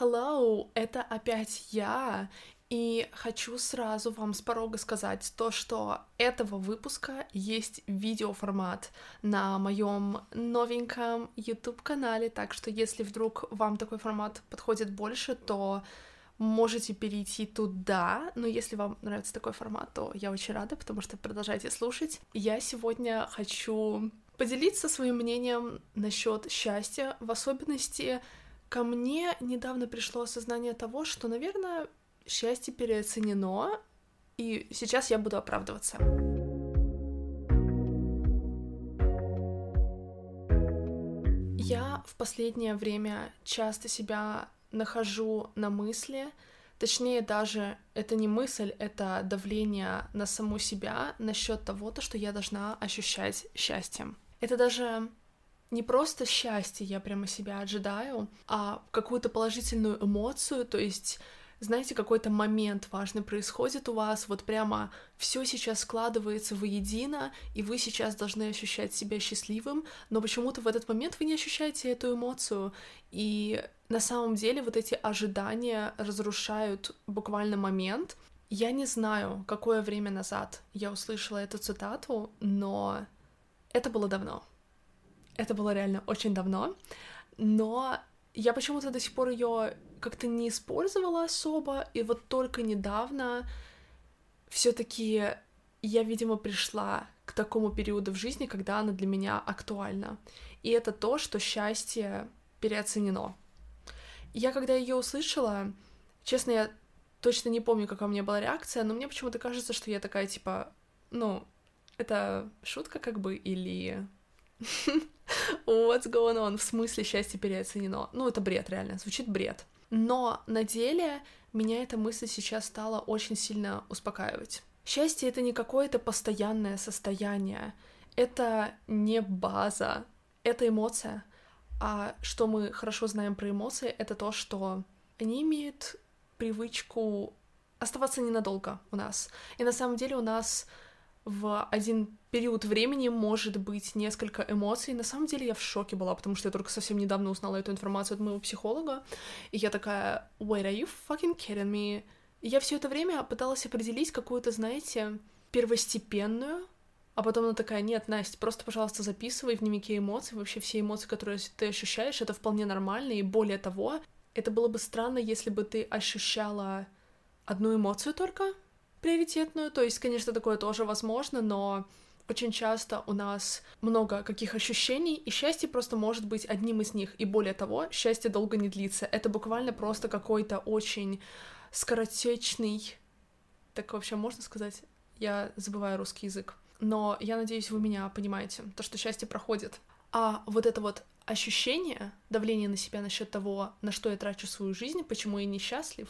Hello, это опять я, и хочу сразу вам с порога сказать то, что этого выпуска есть видеоформат на моем новеньком YouTube-канале, так что если вдруг вам такой формат подходит больше, то можете перейти туда, но если вам нравится такой формат, то я очень рада, потому что продолжайте слушать. Я сегодня хочу поделиться своим мнением насчет счастья, в особенности ко мне недавно пришло осознание того, что, наверное, счастье переоценено, и сейчас я буду оправдываться. Я в последнее время часто себя нахожу на мысли, точнее даже это не мысль, это давление на саму себя насчет того, то, что я должна ощущать счастьем. Это даже не просто счастье я прямо себя ожидаю, а какую-то положительную эмоцию, то есть знаете, какой-то момент важный происходит у вас, вот прямо все сейчас складывается воедино, и вы сейчас должны ощущать себя счастливым, но почему-то в этот момент вы не ощущаете эту эмоцию, и на самом деле вот эти ожидания разрушают буквально момент. Я не знаю, какое время назад я услышала эту цитату, но это было давно. Это было реально очень давно, но я почему-то до сих пор ее как-то не использовала особо, и вот только недавно все-таки я, видимо, пришла к такому периоду в жизни, когда она для меня актуальна. И это то, что счастье переоценено. Я когда ее услышала, честно, я точно не помню, какая у меня была реакция, но мне почему-то кажется, что я такая типа, ну, это шутка как бы или What's going on? В смысле счастье переоценено? Ну, это бред, реально, звучит бред. Но на деле меня эта мысль сейчас стала очень сильно успокаивать. Счастье — это не какое-то постоянное состояние, это не база, это эмоция. А что мы хорошо знаем про эмоции, это то, что они имеют привычку оставаться ненадолго у нас. И на самом деле у нас в один период времени может быть несколько эмоций. На самом деле я в шоке была, потому что я только совсем недавно узнала эту информацию от моего психолога, и я такая, wait, are you fucking kidding me? И я все это время пыталась определить какую-то, знаете, первостепенную, а потом она такая, нет, Настя, просто, пожалуйста, записывай в дневнике эмоций, вообще все эмоции, которые ты ощущаешь, это вполне нормально, и более того, это было бы странно, если бы ты ощущала одну эмоцию только, приоритетную. То есть, конечно, такое тоже возможно, но очень часто у нас много каких ощущений, и счастье просто может быть одним из них. И более того, счастье долго не длится. Это буквально просто какой-то очень скоротечный... Так вообще можно сказать? Я забываю русский язык. Но я надеюсь, вы меня понимаете, то, что счастье проходит. А вот это вот ощущение, давление на себя насчет того, на что я трачу свою жизнь, почему я несчастлив,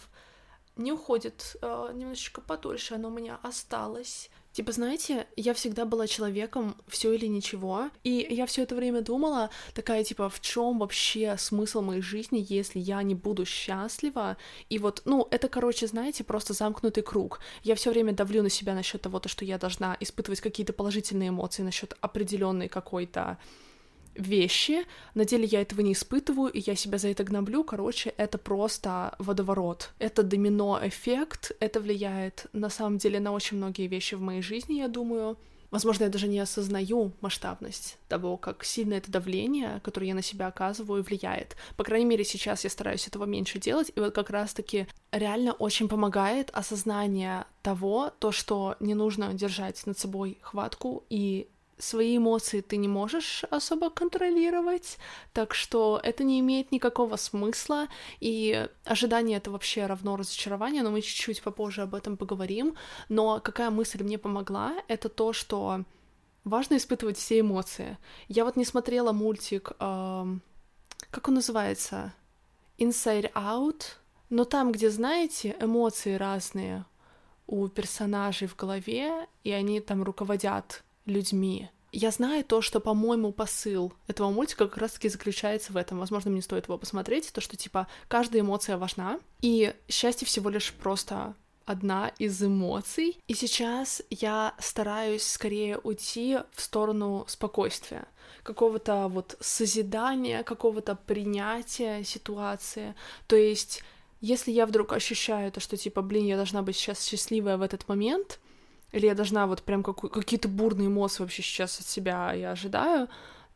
не уходит э, немножечко подольше, оно у меня осталось. Типа, знаете, я всегда была человеком все или ничего, и я все это время думала, такая, типа, в чем вообще смысл моей жизни, если я не буду счастлива? И вот, ну, это, короче, знаете, просто замкнутый круг. Я все время давлю на себя насчет того, то, что я должна испытывать какие-то положительные эмоции насчет определенной какой-то вещи, на деле я этого не испытываю, и я себя за это гноблю, короче, это просто водоворот. Это домино-эффект, это влияет на самом деле на очень многие вещи в моей жизни, я думаю. Возможно, я даже не осознаю масштабность того, как сильно это давление, которое я на себя оказываю, влияет. По крайней мере, сейчас я стараюсь этого меньше делать, и вот как раз-таки реально очень помогает осознание того, то, что не нужно держать над собой хватку и свои эмоции ты не можешь особо контролировать, так что это не имеет никакого смысла, и ожидание это вообще равно разочарованию, но мы чуть-чуть попозже об этом поговорим. Но какая мысль мне помогла, это то, что важно испытывать все эмоции. Я вот не смотрела мультик, э, как он называется? Inside Out, но там, где, знаете, эмоции разные у персонажей в голове, и они там руководят людьми. Я знаю то, что, по-моему, посыл этого мультика как раз-таки заключается в этом. Возможно, мне стоит его посмотреть. То, что, типа, каждая эмоция важна, и счастье всего лишь просто одна из эмоций. И сейчас я стараюсь скорее уйти в сторону спокойствия, какого-то вот созидания, какого-то принятия ситуации. То есть, если я вдруг ощущаю то, что типа, блин, я должна быть сейчас счастливая в этот момент, или я должна вот прям какие-то бурные эмоции вообще сейчас от себя я ожидаю,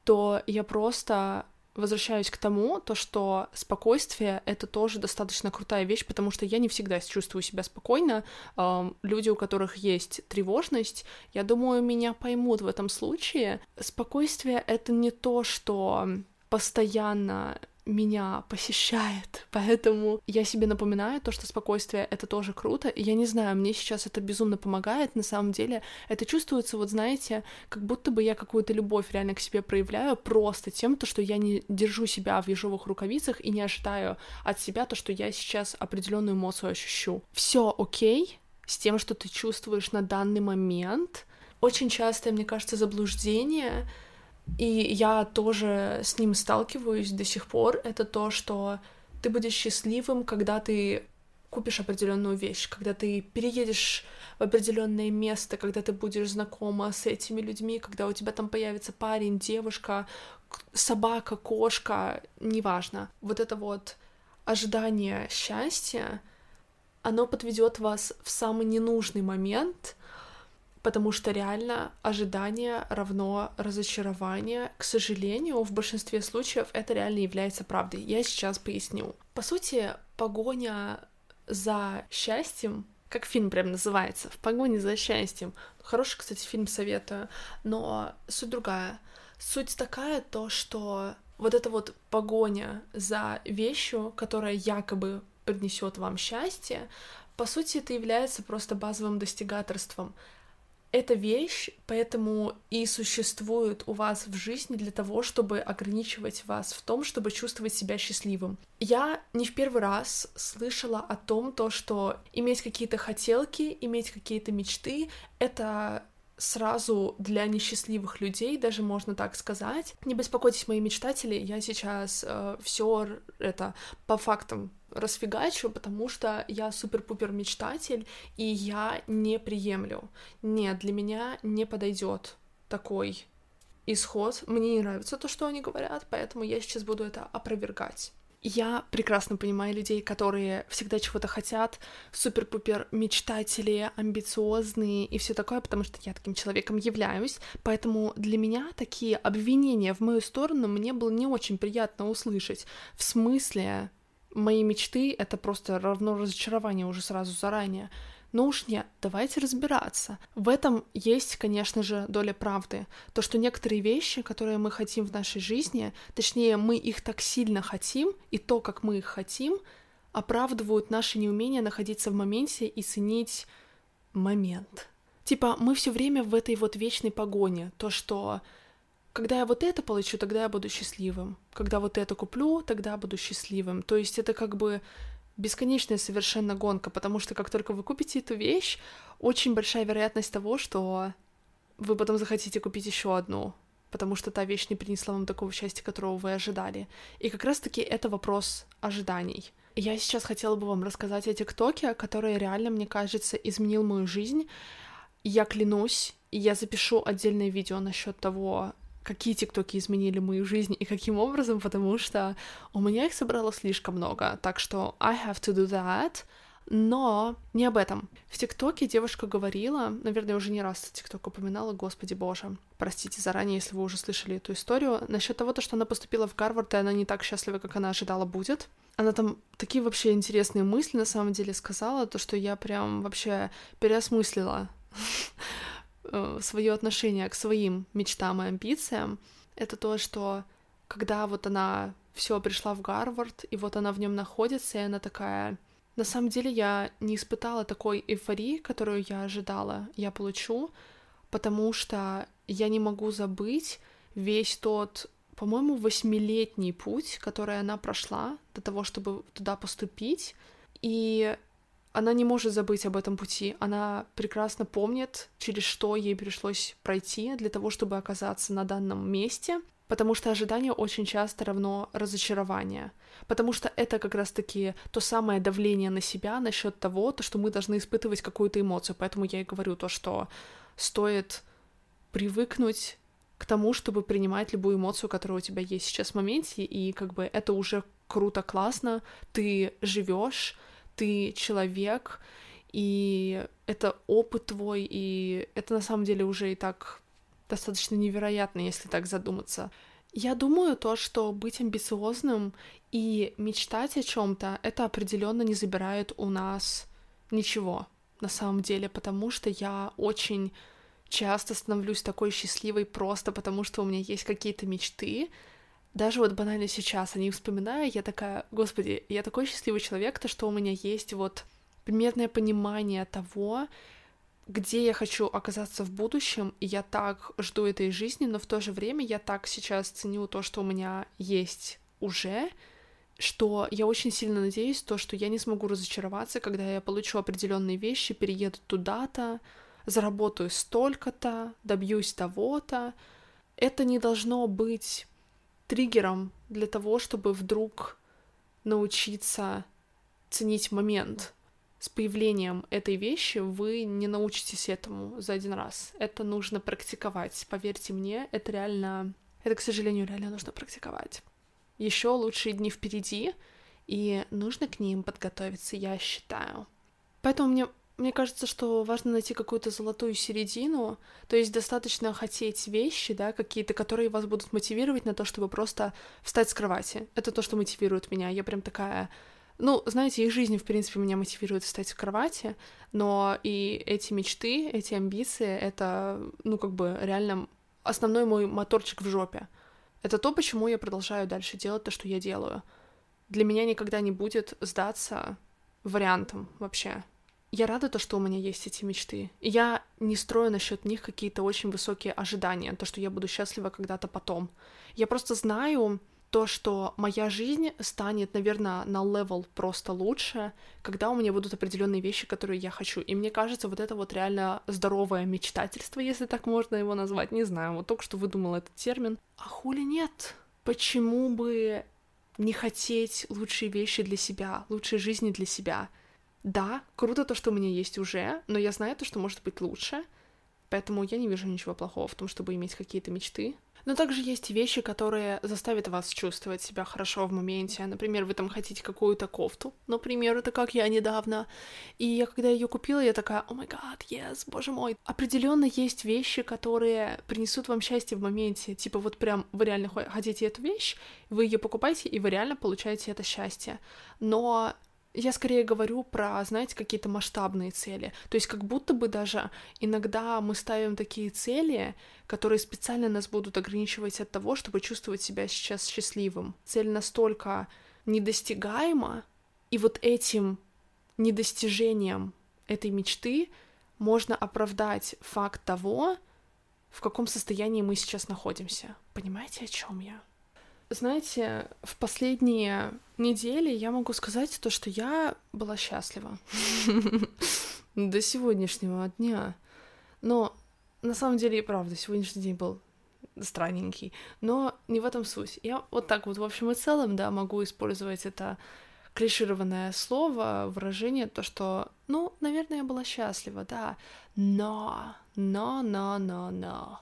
то я просто возвращаюсь к тому, то, что спокойствие — это тоже достаточно крутая вещь, потому что я не всегда чувствую себя спокойно. Люди, у которых есть тревожность, я думаю, меня поймут в этом случае. Спокойствие — это не то, что постоянно меня посещает, поэтому я себе напоминаю то, что спокойствие — это тоже круто, и я не знаю, мне сейчас это безумно помогает, на самом деле это чувствуется, вот знаете, как будто бы я какую-то любовь реально к себе проявляю просто тем, то, что я не держу себя в ежовых рукавицах и не ожидаю от себя то, что я сейчас определенную эмоцию ощущу. Все окей с тем, что ты чувствуешь на данный момент. Очень часто, мне кажется, заблуждение — и я тоже с ним сталкиваюсь до сих пор, это то, что ты будешь счастливым, когда ты купишь определенную вещь, когда ты переедешь в определенное место, когда ты будешь знакома с этими людьми, когда у тебя там появится парень, девушка, собака, кошка, неважно. Вот это вот ожидание счастья, оно подведет вас в самый ненужный момент, потому что реально ожидание равно разочарование. К сожалению, в большинстве случаев это реально является правдой. Я сейчас поясню. По сути, погоня за счастьем как фильм прям называется, «В погоне за счастьем». Хороший, кстати, фильм советую, но суть другая. Суть такая, то, что вот эта вот погоня за вещью, которая якобы принесет вам счастье, по сути, это является просто базовым достигаторством эта вещь, поэтому и существует у вас в жизни для того, чтобы ограничивать вас в том, чтобы чувствовать себя счастливым. Я не в первый раз слышала о том, то, что иметь какие-то хотелки, иметь какие-то мечты — это сразу для несчастливых людей, даже можно так сказать. Не беспокойтесь, мои мечтатели, я сейчас э, все это по фактам расфигачу, потому что я супер-пупер мечтатель, и я не приемлю. Нет, для меня не подойдет такой исход. Мне не нравится то, что они говорят, поэтому я сейчас буду это опровергать. Я прекрасно понимаю людей, которые всегда чего-то хотят, супер-пупер мечтатели, амбициозные и все такое, потому что я таким человеком являюсь. Поэтому для меня такие обвинения в мою сторону мне было не очень приятно услышать. В смысле, мои мечты — это просто равно разочарование уже сразу заранее. Но уж нет, давайте разбираться. В этом есть, конечно же, доля правды. То, что некоторые вещи, которые мы хотим в нашей жизни, точнее, мы их так сильно хотим, и то, как мы их хотим, оправдывают наше неумение находиться в моменте и ценить момент. Типа, мы все время в этой вот вечной погоне. То, что когда я вот это получу, тогда я буду счастливым. Когда вот это куплю, тогда буду счастливым. То есть это как бы бесконечная совершенно гонка, потому что как только вы купите эту вещь, очень большая вероятность того, что вы потом захотите купить еще одну, потому что та вещь не принесла вам такого счастья, которого вы ожидали. И как раз-таки это вопрос ожиданий. Я сейчас хотела бы вам рассказать о ТикТоке, который реально, мне кажется, изменил мою жизнь. Я клянусь, я запишу отдельное видео насчет того, какие тиктоки изменили мою жизнь и каким образом, потому что у меня их собралось слишком много, так что I have to do that. Но не об этом. В ТикТоке девушка говорила, наверное, уже не раз ТикТок упоминала, господи боже, простите заранее, если вы уже слышали эту историю, насчет того, что она поступила в Гарвард, и она не так счастлива, как она ожидала будет. Она там такие вообще интересные мысли на самом деле сказала, то, что я прям вообще переосмыслила свое отношение к своим мечтам и амбициям, это то, что когда вот она все пришла в Гарвард, и вот она в нем находится, и она такая... На самом деле я не испытала такой эйфории, которую я ожидала, я получу, потому что я не могу забыть весь тот, по-моему, восьмилетний путь, который она прошла до того, чтобы туда поступить. И она не может забыть об этом пути. Она прекрасно помнит, через что ей пришлось пройти для того, чтобы оказаться на данном месте. потому что ожидание очень часто равно разочарование, потому что это как раз-таки то самое давление на себя насчет того, то, что мы должны испытывать какую-то эмоцию, поэтому я и говорю то, что стоит привыкнуть к тому, чтобы принимать любую эмоцию, которая у тебя есть сейчас в моменте, и как бы это уже круто, классно, ты живешь, ты человек, и это опыт твой, и это на самом деле уже и так достаточно невероятно, если так задуматься. Я думаю то, что быть амбициозным и мечтать о чем-то, это определенно не забирает у нас ничего на самом деле, потому что я очень часто становлюсь такой счастливой просто потому, что у меня есть какие-то мечты. Даже вот банально сейчас они вспоминаю, я такая, господи, я такой счастливый человек, то что у меня есть вот примерное понимание того, где я хочу оказаться в будущем, и я так жду этой жизни, но в то же время я так сейчас ценю то, что у меня есть уже, что я очень сильно надеюсь, то, что я не смогу разочароваться, когда я получу определенные вещи, перееду туда-то, заработаю столько-то, добьюсь того-то. Это не должно быть триггером для того, чтобы вдруг научиться ценить момент, с появлением этой вещи вы не научитесь этому за один раз. Это нужно практиковать. Поверьте мне, это реально... Это, к сожалению, реально нужно практиковать. Еще лучшие дни впереди, и нужно к ним подготовиться, я считаю. Поэтому мне, мне кажется, что важно найти какую-то золотую середину, то есть достаточно хотеть вещи, да, какие-то, которые вас будут мотивировать на то, чтобы просто встать с кровати. Это то, что мотивирует меня. Я прям такая ну, знаете, их жизнь, в принципе, меня мотивирует встать в кровати, но и эти мечты, эти амбиции, это, ну, как бы реально основной мой моторчик в жопе. Это то, почему я продолжаю дальше делать то, что я делаю. Для меня никогда не будет сдаться вариантом вообще. Я рада то, что у меня есть эти мечты. И я не строю насчет них какие-то очень высокие ожидания, то, что я буду счастлива когда-то потом. Я просто знаю, то, что моя жизнь станет, наверное, на level просто лучше, когда у меня будут определенные вещи, которые я хочу. И мне кажется, вот это вот реально здоровое мечтательство, если так можно его назвать, не знаю, вот только что выдумала этот термин. А хули нет? Почему бы не хотеть лучшие вещи для себя, лучшей жизни для себя? Да, круто то, что у меня есть уже, но я знаю то, что может быть лучше, поэтому я не вижу ничего плохого в том, чтобы иметь какие-то мечты, но также есть вещи, которые заставят вас чувствовать себя хорошо в моменте. Например, вы там хотите какую-то кофту, например, это как я недавно. И я когда ее купила, я такая, о май гад, yes, боже мой. Определенно есть вещи, которые принесут вам счастье в моменте. Типа вот прям вы реально хотите эту вещь, вы ее покупаете, и вы реально получаете это счастье. Но я скорее говорю про, знаете, какие-то масштабные цели. То есть как будто бы даже иногда мы ставим такие цели, которые специально нас будут ограничивать от того, чтобы чувствовать себя сейчас счастливым. Цель настолько недостигаема, и вот этим недостижением этой мечты можно оправдать факт того, в каком состоянии мы сейчас находимся. Понимаете, о чем я? Знаете, в последние недели я могу сказать то, что я была счастлива до сегодняшнего дня. Но на самом деле и правда, сегодняшний день был странненький. Но не в этом суть. Я вот так вот в общем и целом, да, могу использовать это клишированное слово, выражение, то, что, ну, наверное, я была счастлива, да, но, но, но, но, но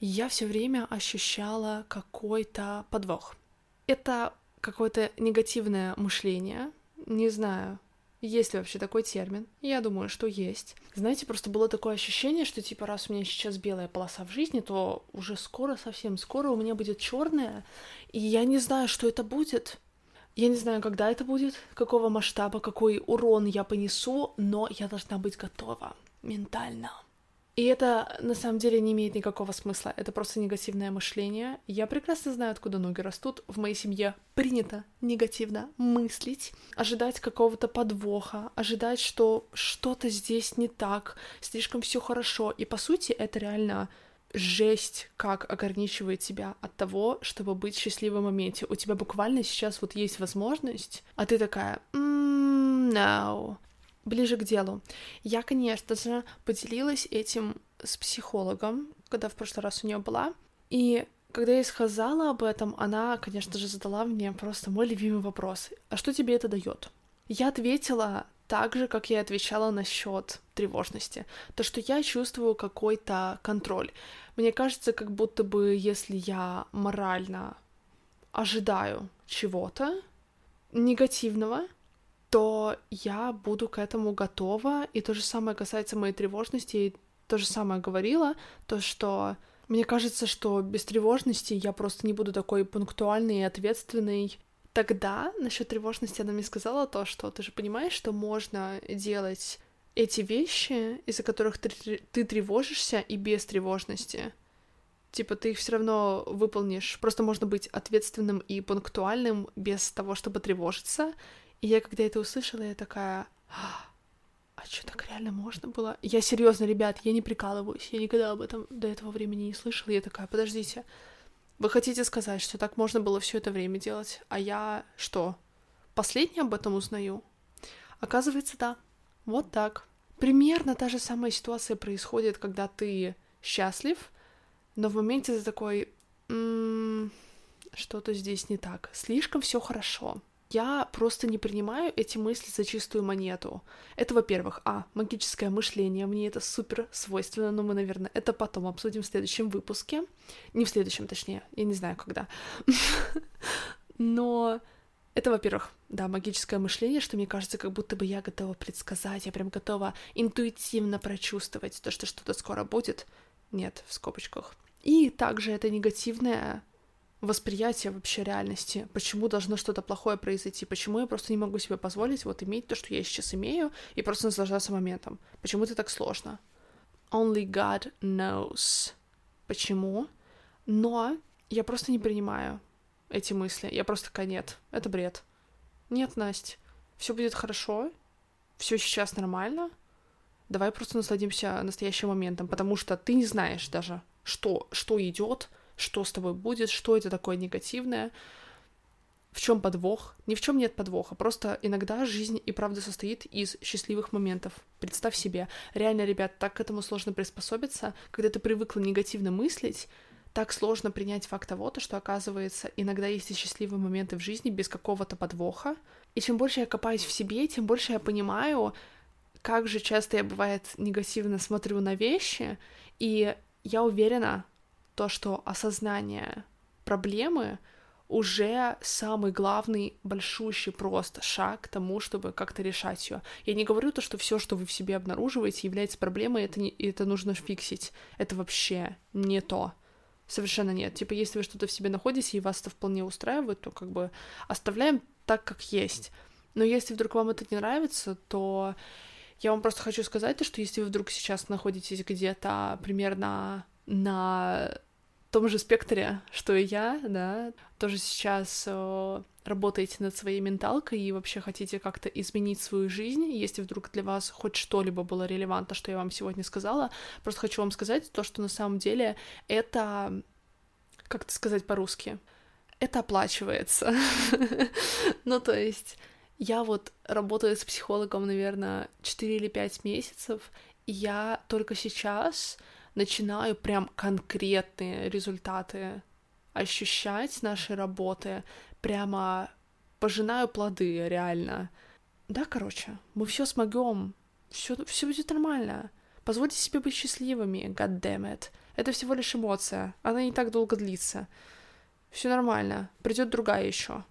я все время ощущала какой-то подвох. Это какое-то негативное мышление, не знаю, есть ли вообще такой термин? Я думаю, что есть. Знаете, просто было такое ощущение, что типа раз у меня сейчас белая полоса в жизни, то уже скоро, совсем скоро у меня будет черная, и я не знаю, что это будет. Я не знаю, когда это будет, какого масштаба, какой урон я понесу, но я должна быть готова ментально. И это на самом деле не имеет никакого смысла. Это просто негативное мышление. Я прекрасно знаю, откуда ноги растут. В моей семье принято негативно мыслить, ожидать какого-то подвоха, ожидать, что что-то здесь не так, слишком все хорошо. И по сути это реально жесть, как ограничивает тебя от того, чтобы быть счастливым в моменте. У тебя буквально сейчас вот есть возможность, а ты такая, no, ближе к делу. Я, конечно же, поделилась этим с психологом, когда в прошлый раз у нее была. И когда я ей сказала об этом, она, конечно же, задала мне просто мой любимый вопрос. А что тебе это дает? Я ответила так же, как я отвечала насчет тревожности. То, что я чувствую какой-то контроль. Мне кажется, как будто бы если я морально ожидаю чего-то негативного, то я буду к этому готова. И то же самое касается моей тревожности. И то же самое говорила, то, что мне кажется, что без тревожности я просто не буду такой пунктуальной и ответственной. Тогда насчет тревожности она мне сказала то, что ты же понимаешь, что можно делать эти вещи, из-за которых ты, ты тревожишься, и без тревожности. Типа ты их все равно выполнишь. Просто можно быть ответственным и пунктуальным без того, чтобы тревожиться. И я, когда это услышала, я такая, «А, а что, так реально можно было? Я серьезно, ребят, я не прикалываюсь, я никогда об этом до этого времени не слышала. Я такая, подождите, вы хотите сказать, что так можно было все это время делать, а я что, последний об этом узнаю? Оказывается, да. Вот так. Примерно та же самая ситуация происходит, когда ты счастлив, но в моменте ты такой, м-м, что-то здесь не так, слишком все хорошо я просто не принимаю эти мысли за чистую монету. Это, во-первых, а, магическое мышление, мне это супер свойственно, но мы, наверное, это потом обсудим в следующем выпуске. Не в следующем, точнее, я не знаю, когда. Но это, во-первых, да, магическое мышление, что мне кажется, как будто бы я готова предсказать, я прям готова интуитивно прочувствовать то, что что-то скоро будет. Нет, в скобочках. И также это негативное восприятие вообще реальности, почему должно что-то плохое произойти, почему я просто не могу себе позволить вот иметь то, что я сейчас имею, и просто наслаждаться моментом. Почему это так сложно? Only God knows. Почему? Но я просто не принимаю эти мысли. Я просто такая, нет, это бред. Нет, Настя, все будет хорошо, все сейчас нормально. Давай просто насладимся настоящим моментом, потому что ты не знаешь даже, что, что идет, что с тобой будет, что это такое негативное, в чем подвох. Ни в чем нет подвоха, просто иногда жизнь и правда состоит из счастливых моментов. Представь себе, реально, ребят, так к этому сложно приспособиться, когда ты привыкла негативно мыслить, так сложно принять факт того, что, оказывается, иногда есть и счастливые моменты в жизни без какого-то подвоха. И чем больше я копаюсь в себе, тем больше я понимаю, как же часто я, бывает, негативно смотрю на вещи, и я уверена, то, что осознание проблемы уже самый главный, большущий просто шаг к тому, чтобы как-то решать ее. Я не говорю то, что все, что вы в себе обнаруживаете, является проблемой, это, не, это нужно фиксить. Это вообще не то. Совершенно нет. Типа, если вы что-то в себе находите, и вас это вполне устраивает, то как бы оставляем так, как есть. Но если вдруг вам это не нравится, то я вам просто хочу сказать, то, что если вы вдруг сейчас находитесь где-то примерно на том же спектре, что и я, да, тоже сейчас э, работаете над своей менталкой и вообще хотите как-то изменить свою жизнь, если вдруг для вас хоть что-либо было релевантно, что я вам сегодня сказала, просто хочу вам сказать то, что на самом деле это, как это сказать по-русски, это оплачивается. ну, то есть я вот работаю с психологом, наверное, 4 или 5 месяцев, и я только сейчас начинаю прям конкретные результаты ощущать нашей работы, прямо пожинаю плоды, реально. Да, короче, мы все смогем, все, все будет нормально. Позвольте себе быть счастливыми, god damn. Это всего лишь эмоция, она не так долго длится. Все нормально, придет другая еще.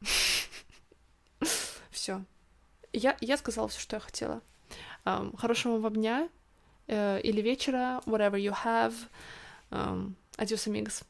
Все. Я, я сказала все, что я хотела. Хорошего вам дня, или вечера, whatever you have. Um, adios, amigos.